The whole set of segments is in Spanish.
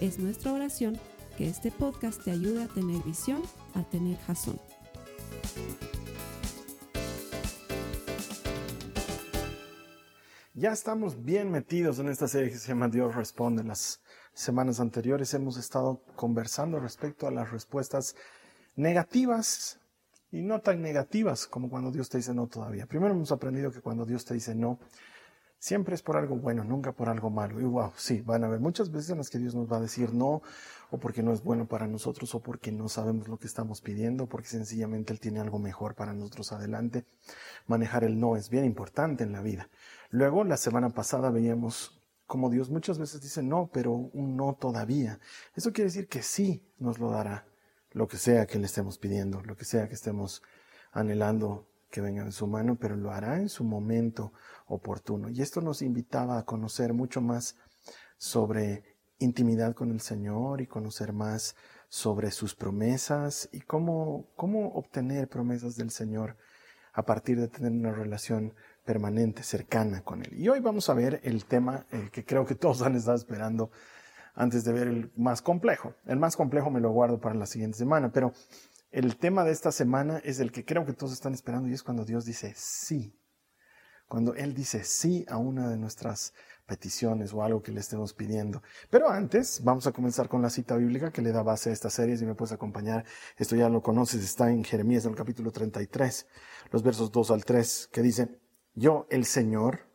Es nuestra oración que este podcast te ayude a tener visión, a tener jazón. Ya estamos bien metidos en esta serie que se llama Dios Responde. Las semanas anteriores hemos estado conversando respecto a las respuestas negativas y no tan negativas como cuando Dios te dice no todavía. Primero hemos aprendido que cuando Dios te dice no, siempre es por algo bueno, nunca por algo malo. Y wow, sí, van a haber muchas veces en las que Dios nos va a decir no, o porque no es bueno para nosotros, o porque no sabemos lo que estamos pidiendo, porque sencillamente Él tiene algo mejor para nosotros adelante. Manejar el no es bien importante en la vida. Luego, la semana pasada veíamos como Dios muchas veces dice no, pero un no todavía. Eso quiere decir que sí nos lo dará, lo que sea que le estemos pidiendo, lo que sea que estemos anhelando que venga en su mano, pero lo hará en su momento oportuno. Y esto nos invitaba a conocer mucho más sobre intimidad con el Señor y conocer más sobre sus promesas y cómo, cómo obtener promesas del Señor a partir de tener una relación permanente, cercana con Él. Y hoy vamos a ver el tema eh, que creo que todos han estado esperando antes de ver el más complejo. El más complejo me lo guardo para la siguiente semana, pero el tema de esta semana es el que creo que todos están esperando y es cuando Dios dice sí. Cuando Él dice sí a una de nuestras peticiones o algo que le estemos pidiendo. Pero antes, vamos a comenzar con la cita bíblica que le da base a esta serie. Si me puedes acompañar, esto ya lo conoces, está en Jeremías, en el capítulo 33, los versos 2 al 3, que dice, yo, el Señor,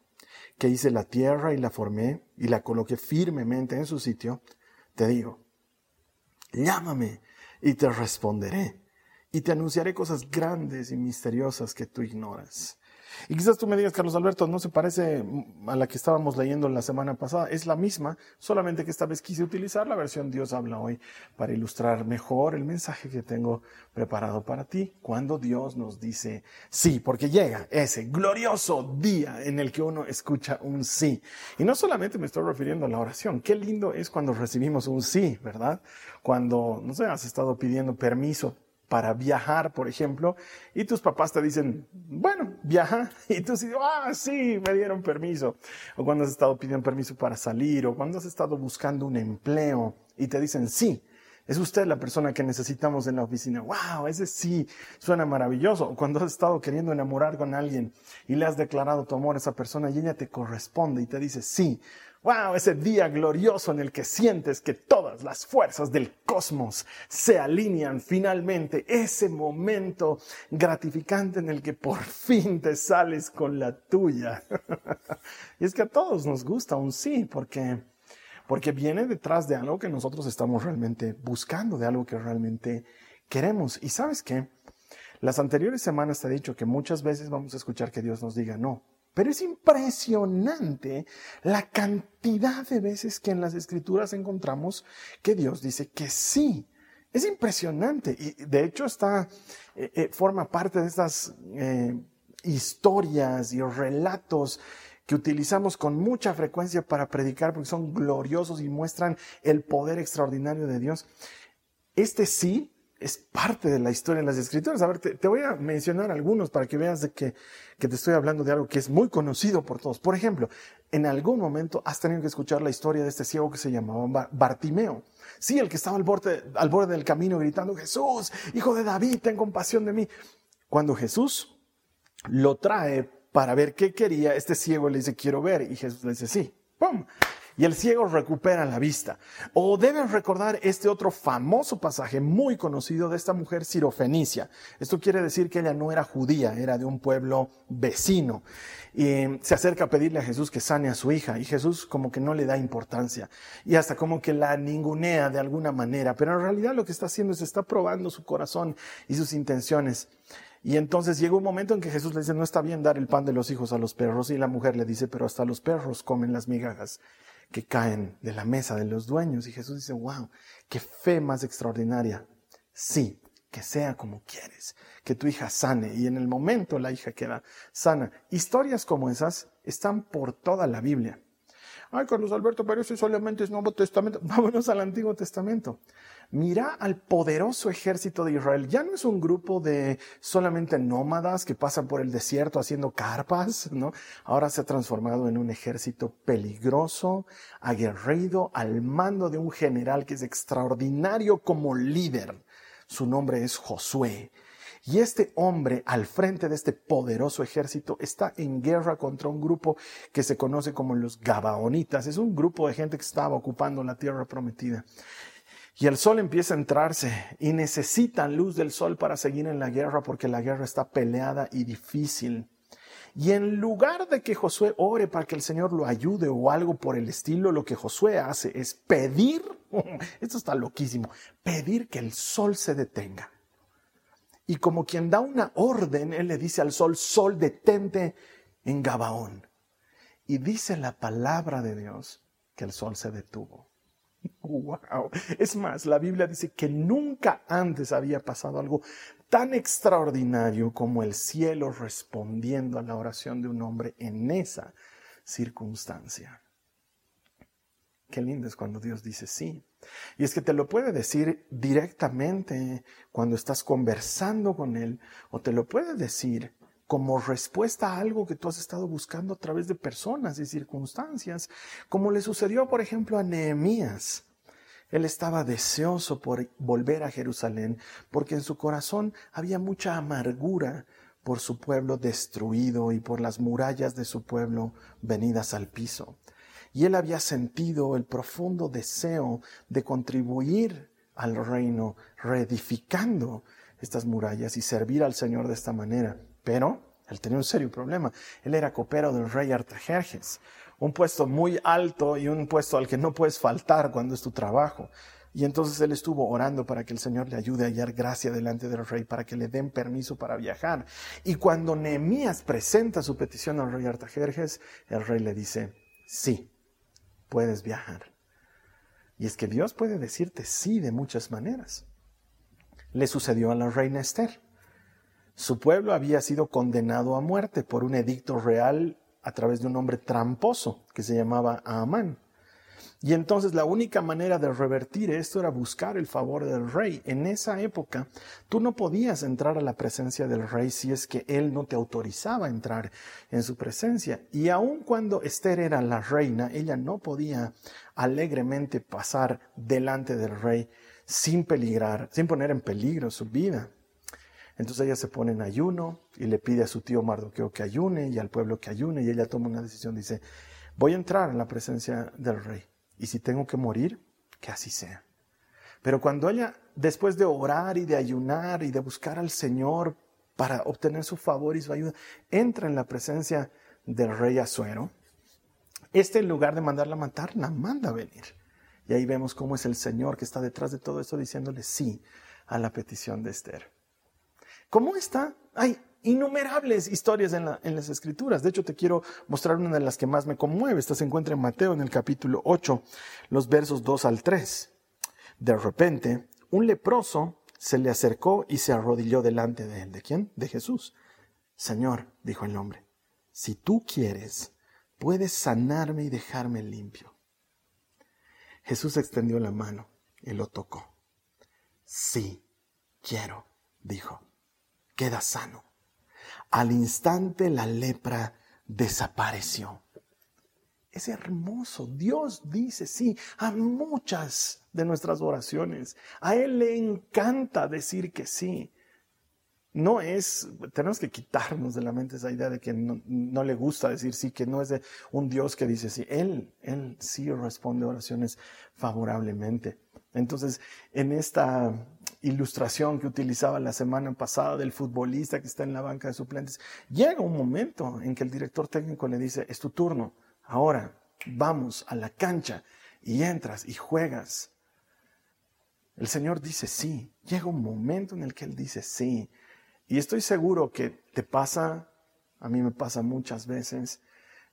que hice la tierra y la formé y la coloqué firmemente en su sitio, te digo, llámame y te responderé y te anunciaré cosas grandes y misteriosas que tú ignoras. Y quizás tú me digas, Carlos Alberto, no se parece a la que estábamos leyendo la semana pasada, es la misma, solamente que esta vez quise utilizar la versión Dios habla hoy para ilustrar mejor el mensaje que tengo preparado para ti cuando Dios nos dice sí, porque llega ese glorioso día en el que uno escucha un sí. Y no solamente me estoy refiriendo a la oración, qué lindo es cuando recibimos un sí, ¿verdad? Cuando, no sé, has estado pidiendo permiso para viajar, por ejemplo, y tus papás te dicen, bueno, viaja, y tú dices, ah, sí, me dieron permiso. O cuando has estado pidiendo permiso para salir, o cuando has estado buscando un empleo y te dicen, sí, es usted la persona que necesitamos en la oficina. Wow, ese sí suena maravilloso. O cuando has estado queriendo enamorar con alguien y le has declarado tu amor a esa persona y ella te corresponde y te dice, sí, Wow, ese día glorioso en el que sientes que todas las fuerzas del cosmos se alinean finalmente. Ese momento gratificante en el que por fin te sales con la tuya. y es que a todos nos gusta un sí, porque, porque viene detrás de algo que nosotros estamos realmente buscando, de algo que realmente queremos. Y sabes qué? Las anteriores semanas te he dicho que muchas veces vamos a escuchar que Dios nos diga no. Pero es impresionante la cantidad de veces que en las escrituras encontramos que Dios dice que sí. Es impresionante y de hecho está, eh, eh, forma parte de estas eh, historias y relatos que utilizamos con mucha frecuencia para predicar porque son gloriosos y muestran el poder extraordinario de Dios. Este sí es parte de la historia en las escrituras. A ver, te, voy a mencionar algunos para que veas de que, que, te estoy hablando de algo que es muy conocido por todos. Por ejemplo, en algún momento has tenido que escuchar la historia de este ciego que se llamaba Bartimeo. Sí, el que estaba al borde, al borde del camino gritando, Jesús, hijo de David, ten compasión de mí. Cuando Jesús lo trae para ver qué quería, este ciego le dice, quiero ver. Y Jesús le dice, sí. ¡Pum! Y el ciego recupera la vista. O deben recordar este otro famoso pasaje muy conocido de esta mujer sirofenicia. Esto quiere decir que ella no era judía, era de un pueblo vecino. Y se acerca a pedirle a Jesús que sane a su hija y Jesús como que no le da importancia y hasta como que la ningunea de alguna manera, pero en realidad lo que está haciendo es está probando su corazón y sus intenciones. Y entonces llega un momento en que Jesús le dice, no está bien dar el pan de los hijos a los perros y la mujer le dice, pero hasta los perros comen las migajas que caen de la mesa de los dueños. Y Jesús dice, wow, qué fe más extraordinaria. Sí, que sea como quieres, que tu hija sane. Y en el momento la hija queda sana. Historias como esas están por toda la Biblia. Ay, Carlos Alberto, pero eso solamente es Nuevo Testamento. Vámonos al Antiguo Testamento. Mira al poderoso ejército de Israel. Ya no es un grupo de solamente nómadas que pasan por el desierto haciendo carpas, ¿no? Ahora se ha transformado en un ejército peligroso, aguerrido, al mando de un general que es extraordinario como líder. Su nombre es Josué. Y este hombre al frente de este poderoso ejército está en guerra contra un grupo que se conoce como los Gabaonitas. Es un grupo de gente que estaba ocupando la tierra prometida. Y el sol empieza a entrarse y necesitan luz del sol para seguir en la guerra porque la guerra está peleada y difícil. Y en lugar de que Josué ore para que el Señor lo ayude o algo por el estilo, lo que Josué hace es pedir, esto está loquísimo, pedir que el sol se detenga. Y como quien da una orden, él le dice al sol, sol detente en Gabaón. Y dice la palabra de Dios que el sol se detuvo. Wow. Es más, la Biblia dice que nunca antes había pasado algo tan extraordinario como el cielo respondiendo a la oración de un hombre en esa circunstancia. Qué lindo es cuando Dios dice sí. Y es que te lo puede decir directamente cuando estás conversando con Él o te lo puede decir como respuesta a algo que tú has estado buscando a través de personas y circunstancias, como le sucedió, por ejemplo, a Nehemías. Él estaba deseoso por volver a Jerusalén porque en su corazón había mucha amargura por su pueblo destruido y por las murallas de su pueblo venidas al piso y él había sentido el profundo deseo de contribuir al reino, reedificando estas murallas y servir al Señor de esta manera. Pero él tenía un serio problema. Él era copero del rey Artajerjes, un puesto muy alto y un puesto al que no puedes faltar cuando es tu trabajo. Y entonces él estuvo orando para que el Señor le ayude a hallar gracia delante del rey, para que le den permiso para viajar. Y cuando Nehemías presenta su petición al rey Artajerjes, el rey le dice, sí, puedes viajar. Y es que Dios puede decirte sí de muchas maneras. Le sucedió a la reina Esther. Su pueblo había sido condenado a muerte por un edicto real a través de un hombre tramposo que se llamaba Amán. Y entonces la única manera de revertir esto era buscar el favor del rey. En esa época tú no podías entrar a la presencia del rey si es que él no te autorizaba a entrar en su presencia. Y aun cuando Esther era la reina, ella no podía alegremente pasar delante del rey sin peligrar, sin poner en peligro su vida. Entonces ella se pone en ayuno y le pide a su tío Mardoqueo que ayune y al pueblo que ayune y ella toma una decisión, dice, voy a entrar en la presencia del rey. Y si tengo que morir, que así sea. Pero cuando ella, después de orar y de ayunar y de buscar al Señor para obtener su favor y su ayuda, entra en la presencia del rey Azuero, este en lugar de mandarla a matar, la manda a venir. Y ahí vemos cómo es el Señor que está detrás de todo esto diciéndole sí a la petición de Esther. ¿Cómo está? Ay, innumerables historias en, las escrituras. De hecho, te quiero mostrar una de las que más me conmueve. Esta se encuentra en Mateo en el capítulo 8, los versos 2 al 3. De repente, un leproso se le acercó y se arrodilló delante de él. ¿De quién? De Jesús. Señor, dijo el hombre, si tú quieres, puedes sanarme y dejarme limpio. Jesús extendió la mano y lo tocó. Sí, quiero, dijo. Queda sano. Al instante la lepra desapareció. Es hermoso. Dios dice sí a muchas de nuestras oraciones. A Él le encanta decir que sí. No es, tenemos que quitarnos de la mente esa idea de que no, le gusta decir sí, que no es de un Dios que dice sí. Él, Él sí responde oraciones favorablemente. Entonces, en esta ilustración que utilizaba la semana pasada del futbolista que está en la banca de suplentes, llega un momento en que el director técnico le dice, es tu turno, ahora vamos a la cancha y entras y juegas. El Señor dice sí, llega un momento en el que Él dice sí. Y estoy seguro que te pasa, a mí me pasa muchas veces,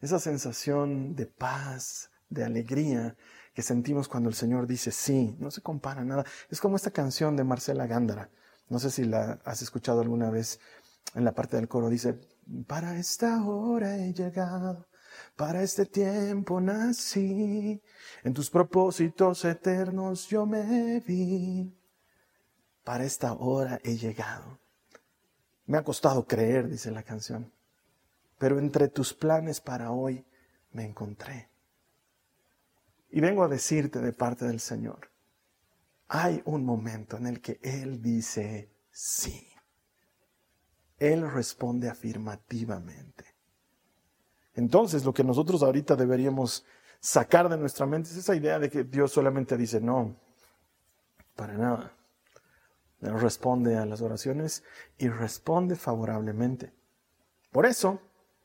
esa sensación de paz, de alegría que sentimos cuando el Señor dice sí, no se compara nada. Es como esta canción de Marcela Gándara. No sé si la has escuchado alguna vez en la parte del coro. Dice, para esta hora he llegado, para este tiempo nací, en tus propósitos eternos yo me vi. Para esta hora he llegado. Me ha costado creer, dice la canción, pero entre tus planes para hoy me encontré. Y vengo a decirte de parte del Señor, hay un momento en el que Él dice sí. Él responde afirmativamente. Entonces, lo que nosotros ahorita deberíamos sacar de nuestra mente es esa idea de que Dios solamente dice no, para nada. Él responde a las oraciones y responde favorablemente. Por eso,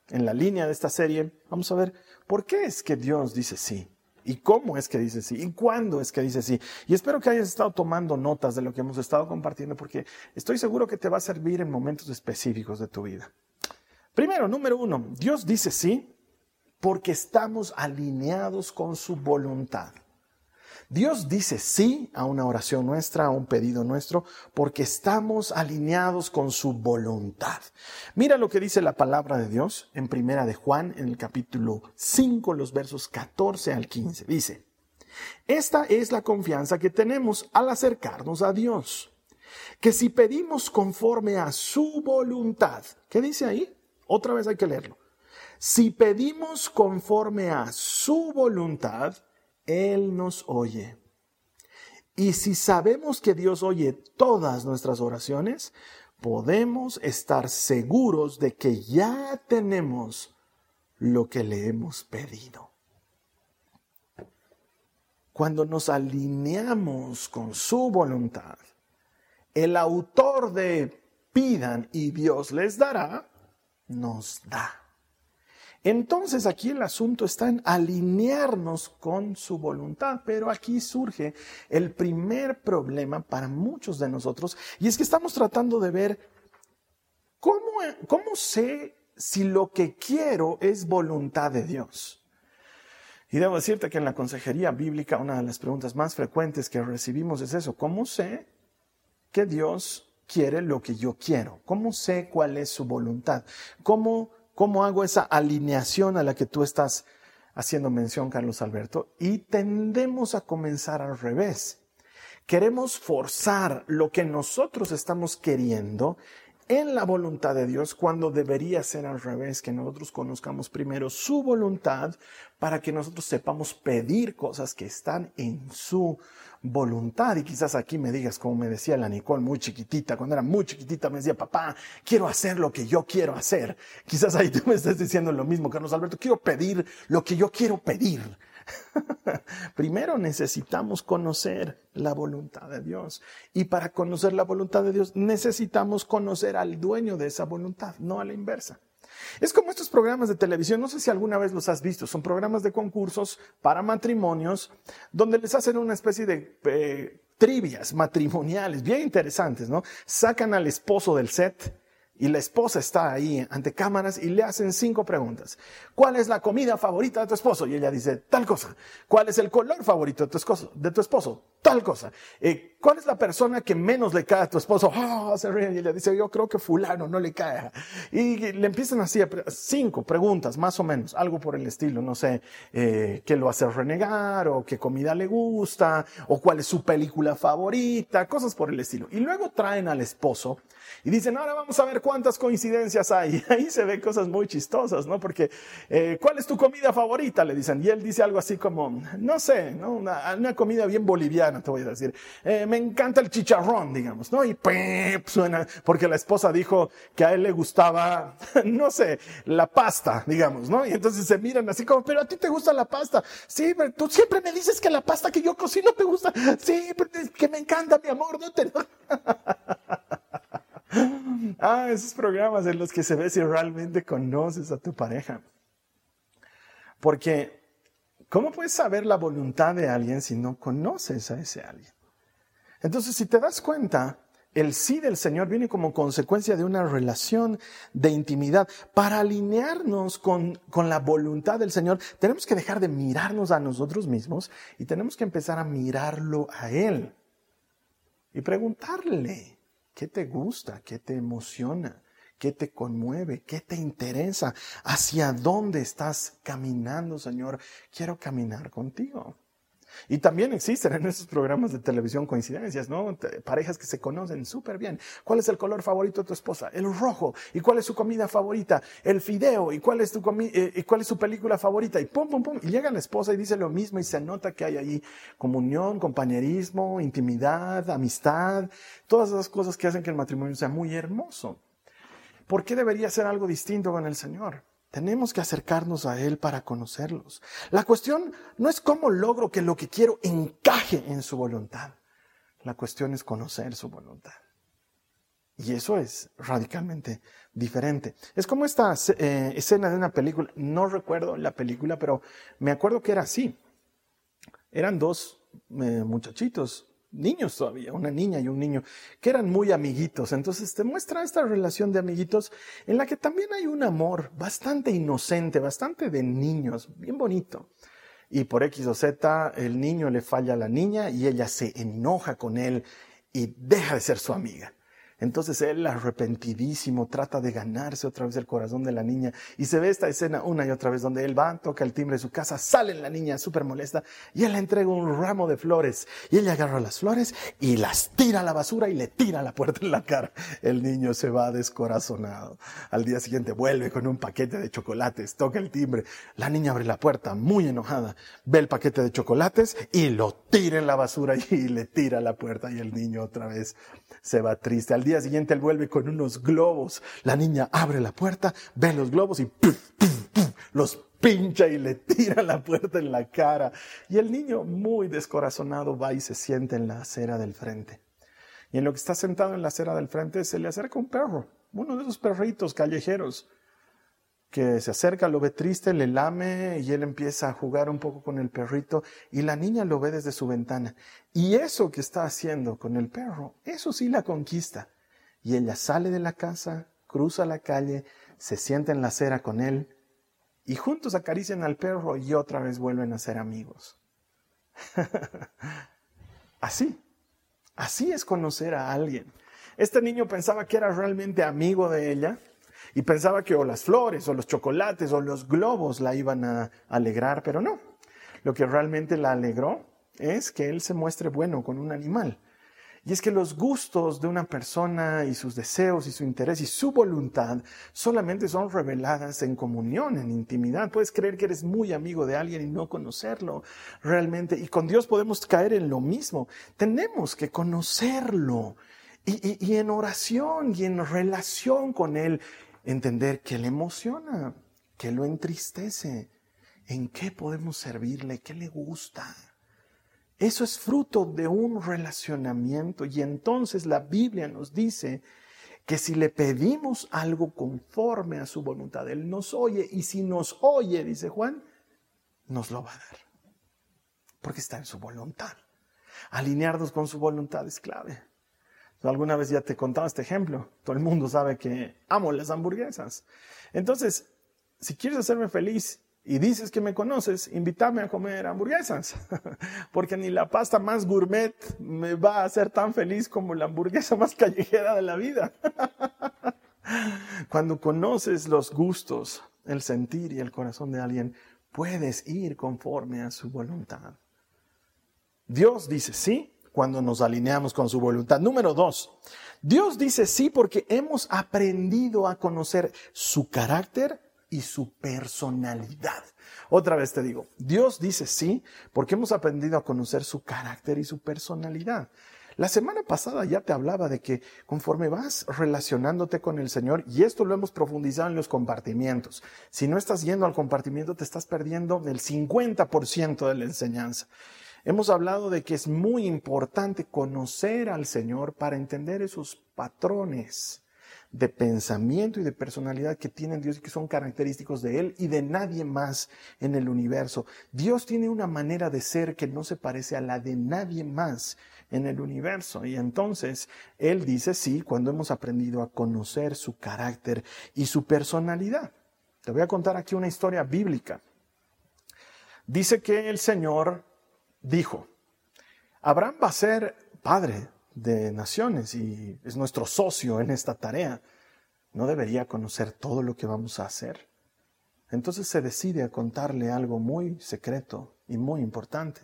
en la línea de esta serie, vamos a ver por qué es que Dios dice sí. ¿Y cómo es que dice sí? ¿Y cuándo es que dice sí? Y espero que hayas estado tomando notas de lo que hemos estado compartiendo porque estoy seguro que te va a servir en momentos específicos de tu vida. Primero, número uno, Dios dice sí porque estamos alineados con su voluntad. Dios dice sí a una oración nuestra, a un pedido nuestro, porque estamos alineados con su voluntad. Mira lo que dice la palabra de Dios en Primera de Juan, en el capítulo 5, los versos 14 al 15. Dice, esta es la confianza que tenemos al acercarnos a Dios, que si pedimos conforme a su voluntad, ¿qué dice ahí? Otra vez hay que leerlo. Si pedimos conforme a su voluntad, él nos oye. Y si sabemos que Dios oye todas nuestras oraciones, podemos estar seguros de que ya tenemos lo que le hemos pedido. Cuando nos alineamos con su voluntad, el autor de pidan y Dios les dará, nos da. Entonces aquí el asunto está en alinearnos con su voluntad, pero aquí surge el primer problema para muchos de nosotros y es que estamos tratando de ver cómo, cómo sé si lo que quiero es voluntad de Dios. Y debo decirte que en la consejería bíblica una de las preguntas más frecuentes que recibimos es eso, ¿cómo sé que Dios quiere lo que yo quiero? ¿Cómo sé cuál es su voluntad? ¿Cómo ¿Cómo hago esa alineación a la que tú estás haciendo mención, Carlos Alberto? Y tendemos a comenzar al revés. Queremos forzar lo que nosotros estamos queriendo en la voluntad de Dios cuando debería ser al revés, que nosotros conozcamos primero su voluntad para que nosotros sepamos pedir cosas que están en su voluntad. Y quizás aquí me digas, como me decía la Nicole muy chiquitita, cuando era muy chiquitita me decía, papá, quiero hacer lo que yo quiero hacer. Quizás ahí tú me estás diciendo lo mismo, Carlos Alberto, quiero pedir lo que yo quiero pedir. Primero necesitamos conocer la voluntad de Dios. Y para conocer la voluntad de Dios necesitamos conocer al dueño de esa voluntad, no a la inversa. Es como estos programas de televisión, no sé si alguna vez los has visto, son programas de concursos para matrimonios donde les hacen una especie de eh, trivias matrimoniales bien interesantes, ¿no? Sacan al esposo del set y la esposa está ahí ante cámaras y le hacen cinco preguntas. ¿Cuál es la comida favorita de tu esposo? Y ella dice, tal cosa. ¿Cuál es el color favorito de tu esposo? Tal cosa. Eh, ¿Cuál es la persona que menos le cae a tu esposo? Oh, se ríe y ella dice, yo creo que fulano no le cae. Y le empiezan así a cinco preguntas, más o menos, algo por el estilo, no sé, eh, qué lo hace renegar o qué comida le gusta o cuál es su película favorita, cosas por el estilo. Y luego traen al esposo y dicen, ahora vamos a ver cuántas coincidencias hay. Ahí se ven cosas muy chistosas, ¿no? Porque, eh, ¿cuál es tu comida favorita? Le dicen. Y él dice algo así como, no sé, ¿no? Una, comida bien boliviana, te voy a decir. Eh, me encanta el chicharrón, digamos, ¿no? Y ¡pip! suena, porque la esposa dijo que a él le gustaba, no sé, la pasta, digamos, ¿no? Y entonces se miran así como, pero a ti te gusta la pasta. Sí, pero tú siempre me dices que la pasta que yo cocino te gusta. Sí, pero que me encanta, mi amor, no te... Ah, esos programas en los que se ve si realmente conoces a tu pareja. Porque, ¿cómo puedes saber la voluntad de alguien si no conoces a ese alguien? Entonces, si te das cuenta, el sí del Señor viene como consecuencia de una relación de intimidad. Para alinearnos con, con, la voluntad del Señor, tenemos que dejar de mirarnos a nosotros mismos y tenemos que empezar a mirarlo a Él. Y preguntarle, ¿qué te gusta? ¿Qué te emociona? ¿Qué te conmueve? ¿Qué te interesa? ¿Hacia dónde estás caminando, Señor? Quiero caminar contigo. Y también existen en esos programas de televisión coincidencias, ¿no? Parejas que se conocen súper bien. ¿Cuál es el color favorito de tu esposa? El rojo. ¿Y cuál es su comida favorita? El fideo. ¿Y cuál es tu eh, y cuál es su película favorita? Y pum, pum, pum. Y llega la esposa y dice lo mismo y se nota que hay ahí comunión, compañerismo, intimidad, amistad, todas esas cosas que hacen que el matrimonio sea muy hermoso. ¿Por qué debería ser algo distinto con el Señor? Tenemos que acercarnos a Él para conocerlos. La cuestión no es cómo logro que lo que quiero encaje en su voluntad. La cuestión es conocer su voluntad. Y eso es radicalmente diferente. Es como esta eh, escena de una película, no recuerdo la película, pero me acuerdo que era así. Eran dos eh, muchachitos, niños todavía, una niña y un niño, que eran muy amiguitos. Entonces te muestra esta relación de amiguitos en la que también hay un amor bastante inocente, bastante de niños, bien bonito. Y por X o Z el niño le falla a la niña y ella se enoja con él y deja de ser su amiga. Entonces él, arrepentidísimo, trata de ganarse otra vez el corazón de la niña. Y se ve esta escena una y otra vez donde él va, toca el timbre de su casa, sale la niña súper molesta y él le entrega un ramo de flores. Y ella agarra las flores y las tira a la basura y le tira la puerta en la cara. El niño se va descorazonado. Al día siguiente vuelve con un paquete de chocolates, toca el timbre. La niña abre la puerta muy enojada, ve el paquete de chocolates y lo tira en la basura y le tira la puerta y el niño otra vez se va triste. Al día siguiente él vuelve con unos globos. La niña abre la puerta, ve los globos y los pincha y le tira la puerta en la cara. Y el niño, muy descorazonado, va y se siente en la acera del frente. Y en lo que está sentado en la acera del frente se le acerca un perro, uno de esos perritos callejeros que se acerca, lo ve triste, le lame y él empieza a jugar un poco con el perrito y la niña lo ve desde su ventana. Y eso que está haciendo con el perro, eso sí la conquista. Y ella sale de la casa, cruza la calle, se sienta en la acera con él y juntos acarician al perro y otra vez vuelven a ser amigos. así, así es conocer a alguien. Este niño pensaba que era realmente amigo de ella y pensaba que o las flores o los chocolates o los globos la iban a alegrar, pero no. Lo que realmente la alegró es que él se muestre bueno con un animal. Y es que los gustos de una persona y sus deseos y su interés y su voluntad solamente son reveladas en comunión, en intimidad. Puedes creer que eres muy amigo de alguien y no conocerlo realmente. Y con Dios podemos caer en lo mismo. Tenemos que conocerlo. Y, y en oración y en relación con Él entender qué le emociona, qué lo entristece, en qué podemos servirle, qué le gusta. Eso es fruto de un relacionamiento y entonces la Biblia nos dice que si le pedimos algo conforme a su voluntad, Él nos oye y si nos oye, dice Juan, nos lo va a dar. Porque está en su voluntad. Alinearnos con su voluntad es clave. Alguna vez ya te contaba este ejemplo. Todo el mundo sabe que amo las hamburguesas. Entonces, si quieres hacerme feliz y dices que me conoces, invítame a comer hamburguesas. Porque ni la pasta más gourmet me va a hacer tan feliz como la hamburguesa más callejera de la vida. Cuando conoces los gustos, el sentir y el corazón de alguien, puedes ir conforme a su voluntad. Dios dice sí cuando nos alineamos con su voluntad. Número dos, Dios dice sí porque hemos aprendido a conocer su carácter y su personalidad. Otra vez te digo, Dios dice sí porque hemos aprendido a conocer su carácter y su personalidad. La semana pasada ya te hablaba de que conforme vas relacionándote con el Señor, y esto lo hemos profundizado en los compartimientos, si no estás yendo al compartimiento te estás perdiendo el 50% de la enseñanza. Hemos hablado de que es muy importante conocer al Señor para entender esos patrones de pensamiento y de personalidad que tienen Dios y que son característicos de Él y de nadie más en el universo. Dios tiene una manera de ser que no se parece a la de nadie más en el universo. Y entonces Él dice, sí, cuando hemos aprendido a conocer su carácter y su personalidad. Te voy a contar aquí una historia bíblica. Dice que el Señor dijo, Abraham va a ser padre de naciones y es nuestro socio en esta tarea. ¿No debería conocer todo lo que vamos a hacer? Entonces se decide a contarle algo muy secreto y muy importante.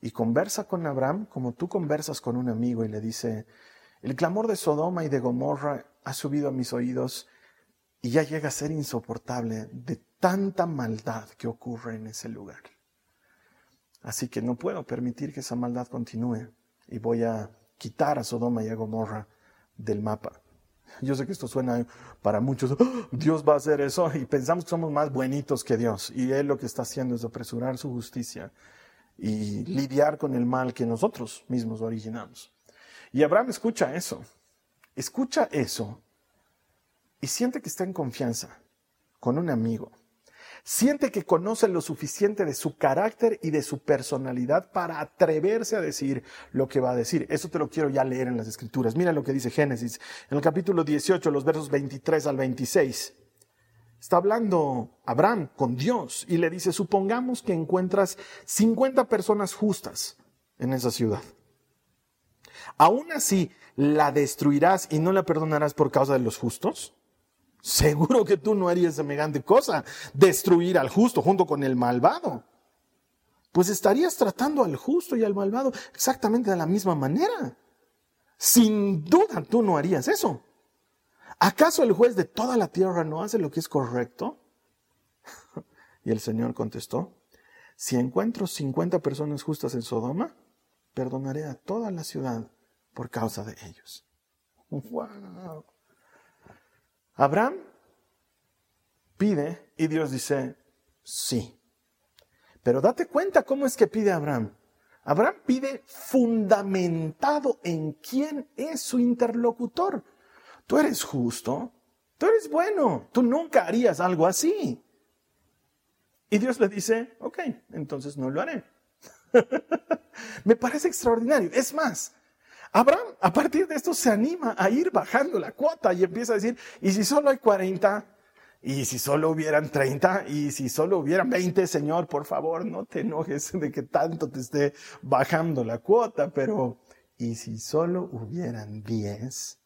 Y conversa con Abraham como tú conversas con un amigo y le dice, el clamor de Sodoma y de Gomorra ha subido a mis oídos y ya llega a ser insoportable de tanta maldad que ocurre en ese lugar. Así que no puedo permitir que esa maldad continúe y voy a quitar a Sodoma y a Gomorra del mapa. Yo sé que esto suena para muchos, ¡Ah! Dios va a hacer eso y pensamos que somos más buenitos que Dios y Él lo que está haciendo es apresurar su justicia y lidiar con el mal que nosotros mismos originamos. Y Abraham escucha eso, escucha eso y siente que está en confianza con un amigo Siente que conoce lo suficiente de su carácter y de su personalidad para atreverse a decir lo que va a decir. Eso te lo quiero ya leer en las escrituras. Mira lo que dice Génesis en el capítulo 18, los versos 23 al 26. Está hablando Abraham con Dios y le dice, supongamos que encuentras 50 personas justas en esa ciudad. Aún así, ¿la destruirás y no la perdonarás por causa de los justos? Seguro que tú no harías semejante cosa, destruir al justo junto con el malvado. Pues estarías tratando al justo y al malvado exactamente de la misma manera. Sin duda tú no harías eso. ¿Acaso el juez de toda la tierra no hace lo que es correcto? Y el Señor contestó, si encuentro 50 personas justas en Sodoma, perdonaré a toda la ciudad por causa de ellos. ¡Wow! Abraham pide y Dios dice, sí. Pero date cuenta cómo es que pide Abraham. Abraham pide fundamentado en quién es su interlocutor. Tú eres justo, tú eres bueno, tú nunca harías algo así. Y Dios le dice, ok, entonces no lo haré. Me parece extraordinario. Es más, Abraham, a partir de esto, se anima a ir bajando la cuota y empieza a decir, ¿y si solo hay 40? ¿Y si solo hubieran 30? ¿Y si solo hubieran 20? Señor, por favor, no te enojes de que tanto te esté bajando la cuota, pero ¿y si solo hubieran 10?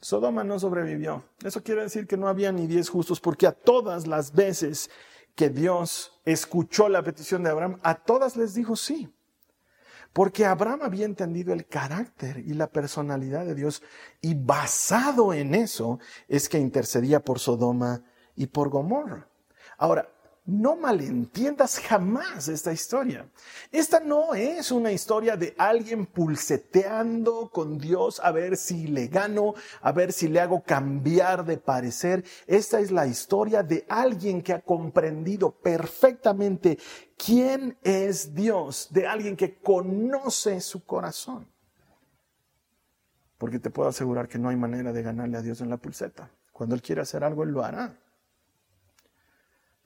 Sodoma no sobrevivió. Eso quiere decir que no había ni 10 justos, porque a todas las veces que Dios escuchó la petición de Abraham, a todas les dijo sí. Porque Abraham había entendido el carácter y la personalidad de Dios y basado en eso es que intercedía por Sodoma y por Gomorra. Ahora, no malentiendas jamás esta historia. Esta no es una historia de alguien pulseteando con Dios a ver si le gano, a ver si le hago cambiar de parecer. Esta es la historia de alguien que ha comprendido perfectamente quién es Dios, de alguien que conoce su corazón. Porque te puedo asegurar que no hay manera de ganarle a Dios en la pulseta. Cuando Él quiere hacer algo, Él lo hará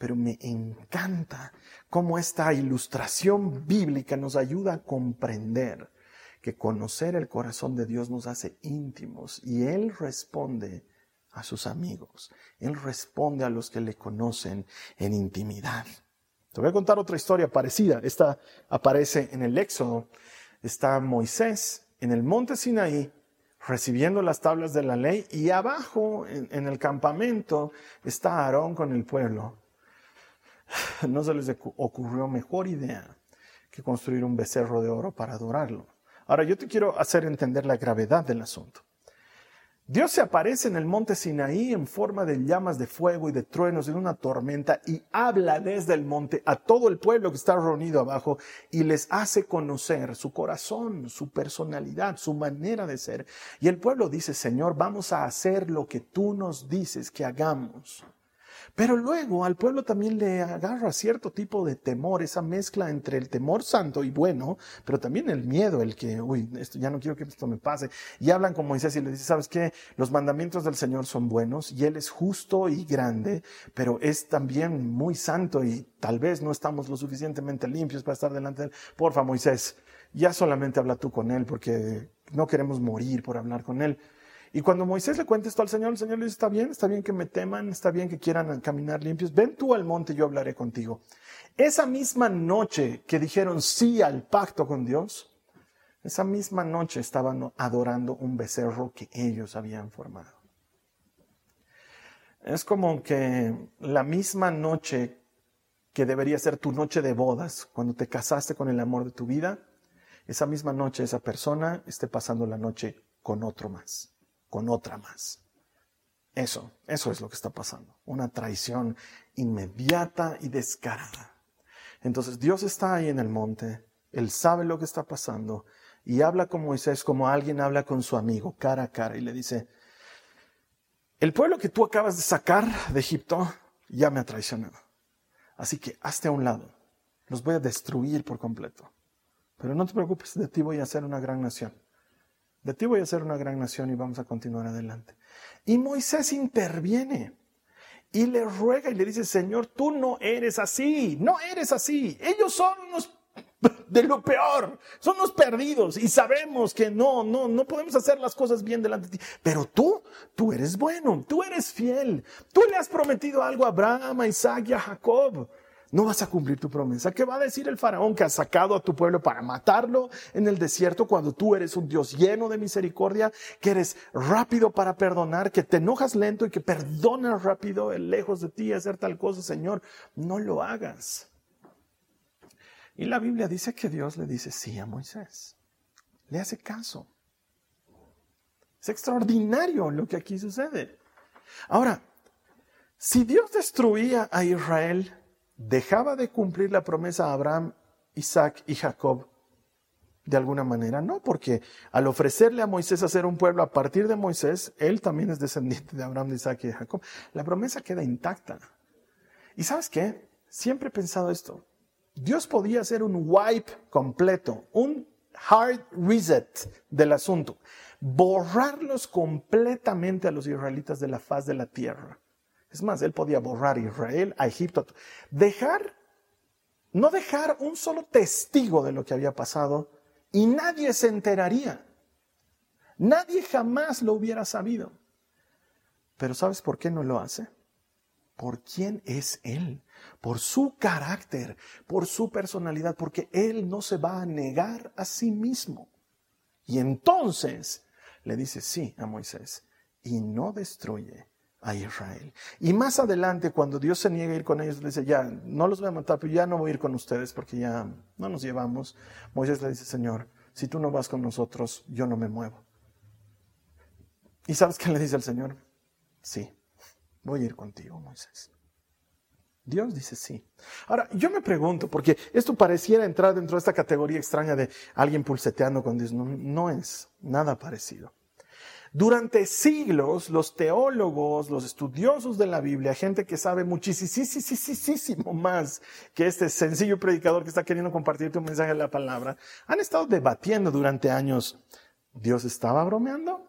pero me encanta cómo esta ilustración bíblica nos ayuda a comprender que conocer el corazón de Dios nos hace íntimos y Él responde a sus amigos, Él responde a los que le conocen en intimidad. Te voy a contar otra historia parecida. Esta aparece en el Éxodo. Está Moisés en el monte Sinaí recibiendo las tablas de la ley y abajo en, en el campamento está Aarón con el pueblo no se les ocurrió mejor idea que construir un becerro de oro para adorarlo. Ahora yo te quiero hacer entender la gravedad del asunto. Dios se aparece en el monte Sinaí en forma de llamas de fuego y de truenos en una tormenta y habla desde el monte a todo el pueblo que está reunido abajo y les hace conocer su corazón, su personalidad, su manera de ser. Y el pueblo dice, Señor, vamos a hacer lo que tú nos dices que hagamos. Pero luego al pueblo también le agarra cierto tipo de temor, esa mezcla entre el temor santo y bueno, pero también el miedo, el que, uy, esto ya no quiero que esto me pase. Y hablan con Moisés y le dicen, ¿sabes qué? Los mandamientos del Señor son buenos y Él es justo y grande, pero es también muy santo y tal vez no estamos lo suficientemente limpios para estar delante de Él. Porfa, Moisés, ya solamente habla tú con Él porque no queremos morir por hablar con Él. Y cuando Moisés le cuenta esto al Señor, el Señor le dice, está bien, está bien que me teman, está bien que quieran caminar limpios, ven tú al monte yo hablaré contigo. Esa misma noche que dijeron sí al pacto con Dios, esa misma noche estaban adorando un becerro que ellos habían formado. Es como que la misma noche que debería ser tu noche de bodas, cuando te casaste con el amor de tu vida, esa misma noche esa persona esté pasando la noche con otro más con otra más. Eso, eso es lo que está pasando. Una traición inmediata y descarada. Entonces Dios está ahí en el monte, Él sabe lo que está pasando y habla con Moisés como alguien habla con su amigo, cara a cara, y le dice, el pueblo que tú acabas de sacar de Egipto ya me ha traicionado. Así que hazte a un lado, los voy a destruir por completo. Pero no te preocupes, de ti voy a hacer una gran nación. De ti voy a ser una gran nación y vamos a continuar adelante. Y Moisés interviene y le ruega y le dice, Señor, tú no eres así, no eres así. Ellos son unos de lo peor, son unos perdidos y sabemos que no, no, no podemos hacer las cosas bien delante de ti. Pero tú, tú eres bueno, tú eres fiel. Tú le has prometido algo a Abraham, a Isaac y a Jacob no vas a cumplir tu promesa. ¿Qué va a decir el faraón que ha sacado a tu pueblo para matarlo en el desierto cuando tú eres un Dios lleno de misericordia, que eres rápido para perdonar, que te enojas lento y que perdonas rápido, lejos de ti hacer tal cosa, Señor? No lo hagas. Y la Biblia dice que Dios le dice sí a Moisés. Le hace caso. Es extraordinario lo que aquí sucede. Ahora, si Dios destruía a Israel, dejaba de cumplir la promesa a Abraham, Isaac y Jacob de alguna manera? No, porque al ofrecerle a Moisés hacer un pueblo a partir de Moisés, él también es descendiente de Abraham, Isaac y Jacob. La promesa queda intacta. ¿Y sabes qué? Siempre he pensado esto. Dios podía hacer un wipe completo, un hard reset del asunto, borrarlos completamente a los israelitas de la faz de la tierra. Es más, él podía borrar a Israel, a Egipto, dejar, no dejar un solo testigo de lo que había pasado y nadie se enteraría. Nadie jamás lo hubiera sabido. Pero ¿sabes por qué no lo hace? Por quién es Él, por su carácter, por su personalidad, porque Él no se va a negar a sí mismo. Y entonces le dice sí a Moisés y no destruye a Israel. Y más adelante, cuando Dios se niega a ir con ellos, le dice, ya, no los voy a matar, pero ya no voy a ir con ustedes porque ya no nos llevamos. Moisés le dice, Señor, si tú no vas con nosotros, yo no me muevo. ¿Y sabes qué le dice el Señor? Sí, voy a ir contigo, Moisés. Dios dice sí. Ahora, yo me pregunto, porque esto pareciera entrar dentro de esta categoría extraña de alguien pulseteando con Dios. No, no es nada parecido. Durante siglos, los teólogos, los estudiosos de la Biblia, gente que sabe muchísimo más que este sencillo predicador que está queriendo compartirte un mensaje de la palabra, han estado debatiendo durante años, ¿Dios estaba bromeando?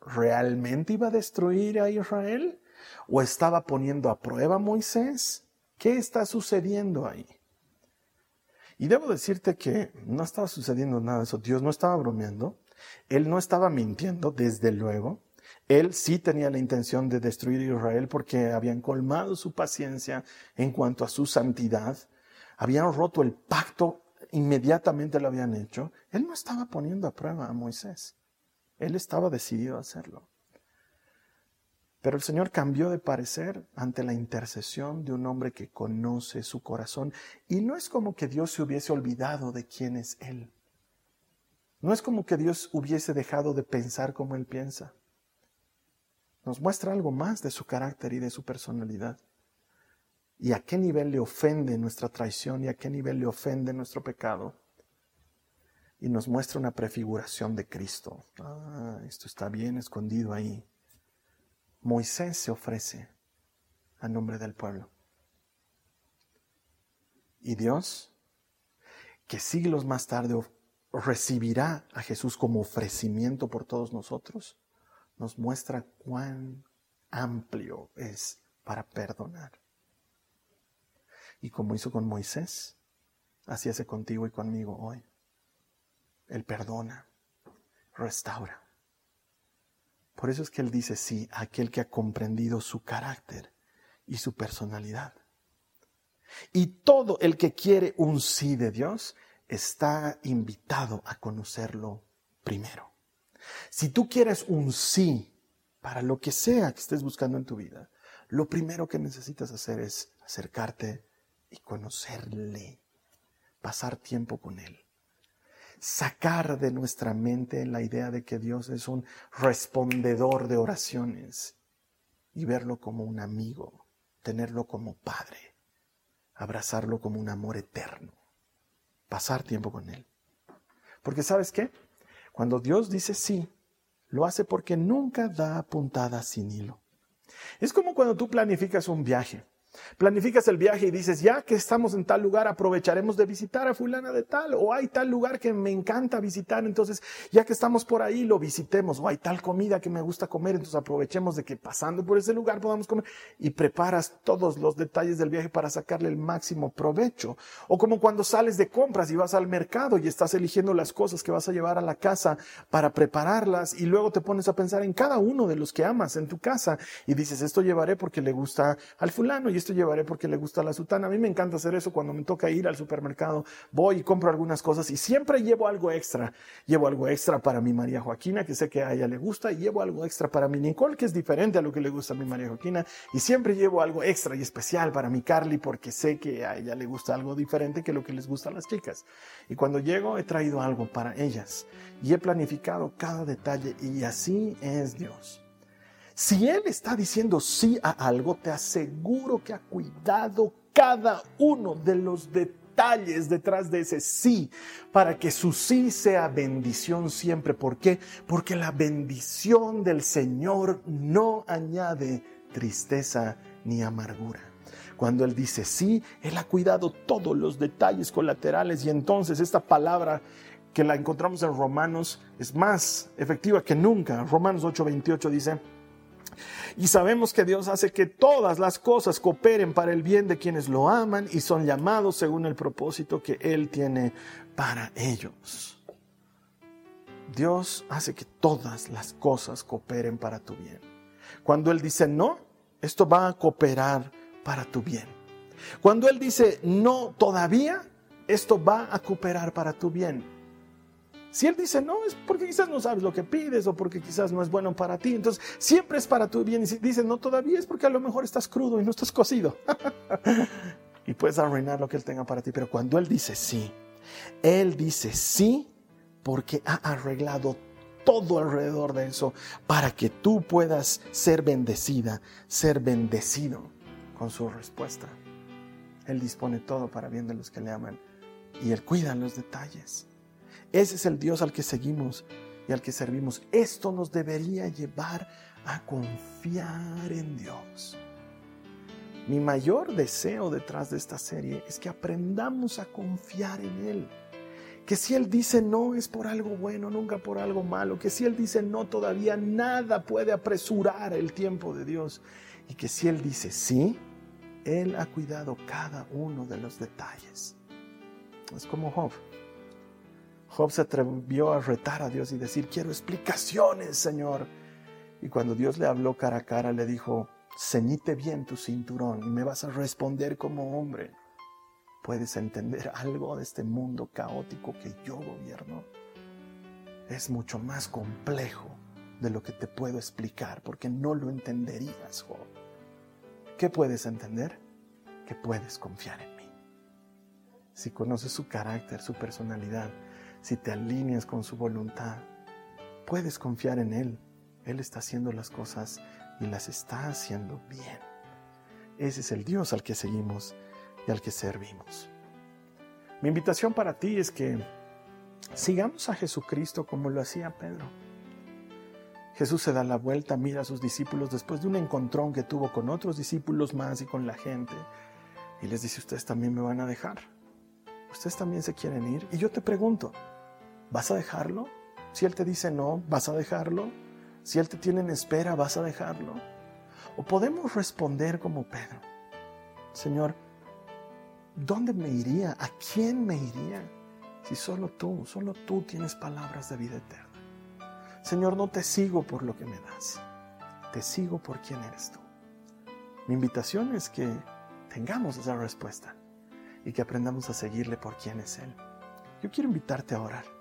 ¿Realmente iba a destruir a Israel? ¿O estaba poniendo a prueba a Moisés? ¿Qué está sucediendo ahí? Y debo decirte que no estaba sucediendo nada de eso. Dios no estaba bromeando. Él no estaba mintiendo, desde luego. Él sí tenía la intención de destruir a Israel porque habían colmado su paciencia en cuanto a su santidad. Habían roto el pacto, inmediatamente lo habían hecho. Él no estaba poniendo a prueba a Moisés. Él estaba decidido a hacerlo. Pero el Señor cambió de parecer ante la intercesión de un hombre que conoce su corazón. Y no es como que Dios se hubiese olvidado de quién es Él. No es como que Dios hubiese dejado de pensar como Él piensa. Nos muestra algo más de su carácter y de su personalidad. Y a qué nivel le ofende nuestra traición y a qué nivel le ofende nuestro pecado. Y nos muestra una prefiguración de Cristo. Ah, esto está bien escondido ahí. Moisés se ofrece a nombre del pueblo. Y Dios, que siglos más tarde recibirá a Jesús como ofrecimiento por todos nosotros, nos muestra cuán amplio es para perdonar. Y como hizo con Moisés, así hace contigo y conmigo hoy. Él perdona, restaura. Por eso es que Él dice sí a aquel que ha comprendido su carácter y su personalidad. Y todo el que quiere un sí de Dios está invitado a conocerlo primero. Si tú quieres un sí para lo que sea que estés buscando en tu vida, lo primero que necesitas hacer es acercarte y conocerle, pasar tiempo con él. Sacar de nuestra mente la idea de que Dios es un respondedor de oraciones y verlo como un amigo, tenerlo como padre, abrazarlo como un amor eterno, pasar tiempo con él. Porque sabes qué? Cuando Dios dice sí, lo hace porque nunca da puntada sin hilo. Es como cuando tú planificas un viaje. Planificas el viaje y dices, ya que estamos en tal lugar, aprovecharemos de visitar a fulana de tal, o hay tal lugar que me encanta visitar, entonces ya que estamos por ahí, lo visitemos, o hay tal comida que me gusta comer, entonces aprovechemos de que pasando por ese lugar podamos comer y preparas todos los detalles del viaje para sacarle el máximo provecho. O como cuando sales de compras y vas al mercado y estás eligiendo las cosas que vas a llevar a la casa para prepararlas y luego te pones a pensar en cada uno de los que amas en tu casa y dices, esto llevaré porque le gusta al fulano y esto llevaré porque le gusta la sutana. A mí me encanta hacer eso cuando me toca ir al supermercado. Voy y compro algunas cosas y siempre llevo algo extra. Llevo algo extra para mi María Joaquina, que sé que a ella le gusta, y llevo algo extra para mi Nicole, que es diferente a lo que le gusta a mi María Joaquina. Y siempre llevo algo extra y especial para mi Carly, porque sé que a ella le gusta algo diferente que lo que les gusta a las chicas. Y cuando llego he traído algo para ellas y he planificado cada detalle y así es Dios. Si Él está diciendo sí a algo, te aseguro que ha cuidado cada uno de los detalles detrás de ese sí, para que su sí sea bendición siempre. ¿Por qué? Porque la bendición del Señor no añade tristeza ni amargura. Cuando Él dice sí, Él ha cuidado todos los detalles colaterales y entonces esta palabra que la encontramos en Romanos es más efectiva que nunca. Romanos 8:28 dice, y sabemos que Dios hace que todas las cosas cooperen para el bien de quienes lo aman y son llamados según el propósito que Él tiene para ellos. Dios hace que todas las cosas cooperen para tu bien. Cuando Él dice no, esto va a cooperar para tu bien. Cuando Él dice no todavía, esto va a cooperar para tu bien. Si Él dice no, es porque quizás no sabes lo que pides o porque quizás no es bueno para ti. Entonces, siempre es para tu bien. Y si dice no todavía, es porque a lo mejor estás crudo y no estás cocido. y puedes arruinar lo que Él tenga para ti. Pero cuando Él dice sí, Él dice sí porque ha arreglado todo alrededor de eso para que tú puedas ser bendecida, ser bendecido con su respuesta. Él dispone todo para bien de los que le aman y Él cuida los detalles. Ese es el Dios al que seguimos y al que servimos. Esto nos debería llevar a confiar en Dios. Mi mayor deseo detrás de esta serie es que aprendamos a confiar en Él. Que si Él dice no es por algo bueno, nunca por algo malo. Que si Él dice no todavía nada puede apresurar el tiempo de Dios. Y que si Él dice sí, Él ha cuidado cada uno de los detalles. Es como Job. Job se atrevió a retar a Dios y decir, quiero explicaciones, Señor. Y cuando Dios le habló cara a cara, le dijo, ceñite bien tu cinturón y me vas a responder como hombre. ¿Puedes entender algo de este mundo caótico que yo gobierno? Es mucho más complejo de lo que te puedo explicar, porque no lo entenderías, Job. ¿Qué puedes entender? Que puedes confiar en mí. Si conoces su carácter, su personalidad, si te alineas con su voluntad, puedes confiar en Él. Él está haciendo las cosas y las está haciendo bien. Ese es el Dios al que seguimos y al que servimos. Mi invitación para ti es que sigamos a Jesucristo como lo hacía Pedro. Jesús se da la vuelta, mira a sus discípulos después de un encontrón que tuvo con otros discípulos más y con la gente. Y les dice, ustedes también me van a dejar. Ustedes también se quieren ir. Y yo te pregunto, ¿vas a dejarlo? Si Él te dice no, ¿vas a dejarlo? Si Él te tiene en espera, ¿vas a dejarlo? O podemos responder como Pedro, Señor, ¿dónde me iría? ¿A quién me iría? Si solo tú, solo tú tienes palabras de vida eterna. Señor, no te sigo por lo que me das, te sigo por quién eres tú. Mi invitación es que tengamos esa respuesta y que aprendamos a seguirle por quién es Él. Yo quiero invitarte a orar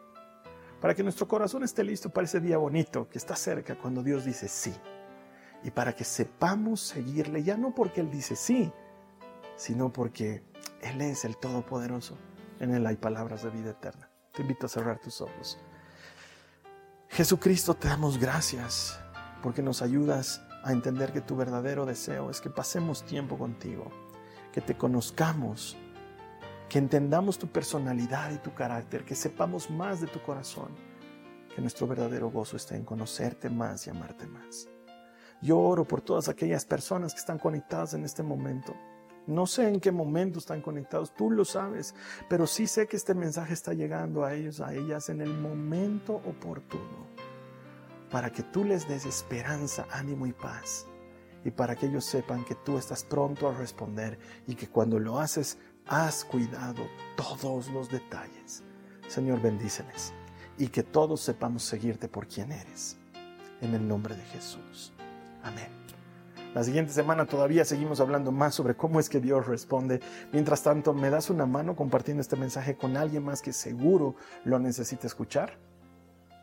para que nuestro corazón esté listo para ese día bonito que está cerca cuando Dios dice sí. Y para que sepamos seguirle, ya no porque Él dice sí, sino porque Él es el Todopoderoso. En Él hay palabras de vida eterna. Te invito a cerrar tus ojos. Jesucristo, te damos gracias porque nos ayudas a entender que tu verdadero deseo es que pasemos tiempo contigo, que te conozcamos, que entendamos tu personalidad y tu carácter, que sepamos más de tu corazón, que nuestro verdadero gozo esté en conocerte más y amarte más. Yo oro por todas aquellas personas que están conectadas en este momento. No sé en qué momento están conectados, tú lo sabes, pero sí sé que este mensaje está llegando a ellos, a ellas en el momento oportuno, para que tú les des esperanza, ánimo y paz, y para que ellos sepan que tú estás pronto a responder y que cuando lo haces has cuidado todos los detalles. Señor, bendíceles y que todos sepamos seguirte por quien eres. En el nombre de Jesús. Amén. La siguiente semana todavía seguimos hablando más sobre cómo es que Dios responde. Mientras tanto, ¿me das una mano compartiendo este mensaje con alguien más que seguro lo necesita escuchar?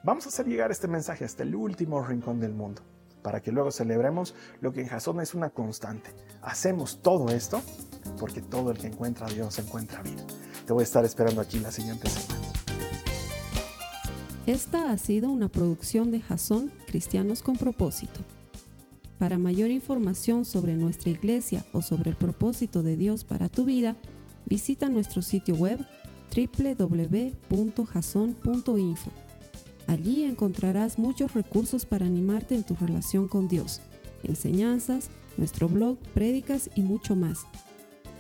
Vamos a hacer llegar este mensaje hasta el último rincón del mundo, para que luego celebremos lo que en Jason es una constante. Hacemos todo esto porque todo el que encuentra a Dios encuentra vida. Te voy a estar esperando aquí la siguiente semana. Esta ha sido una producción de Jason Cristianos con Propósito. Para mayor información sobre nuestra iglesia o sobre el propósito de Dios para tu vida, visita nuestro sitio web www.jason.info. Allí encontrarás muchos recursos para animarte en tu relación con Dios, enseñanzas, nuestro blog, prédicas y mucho más.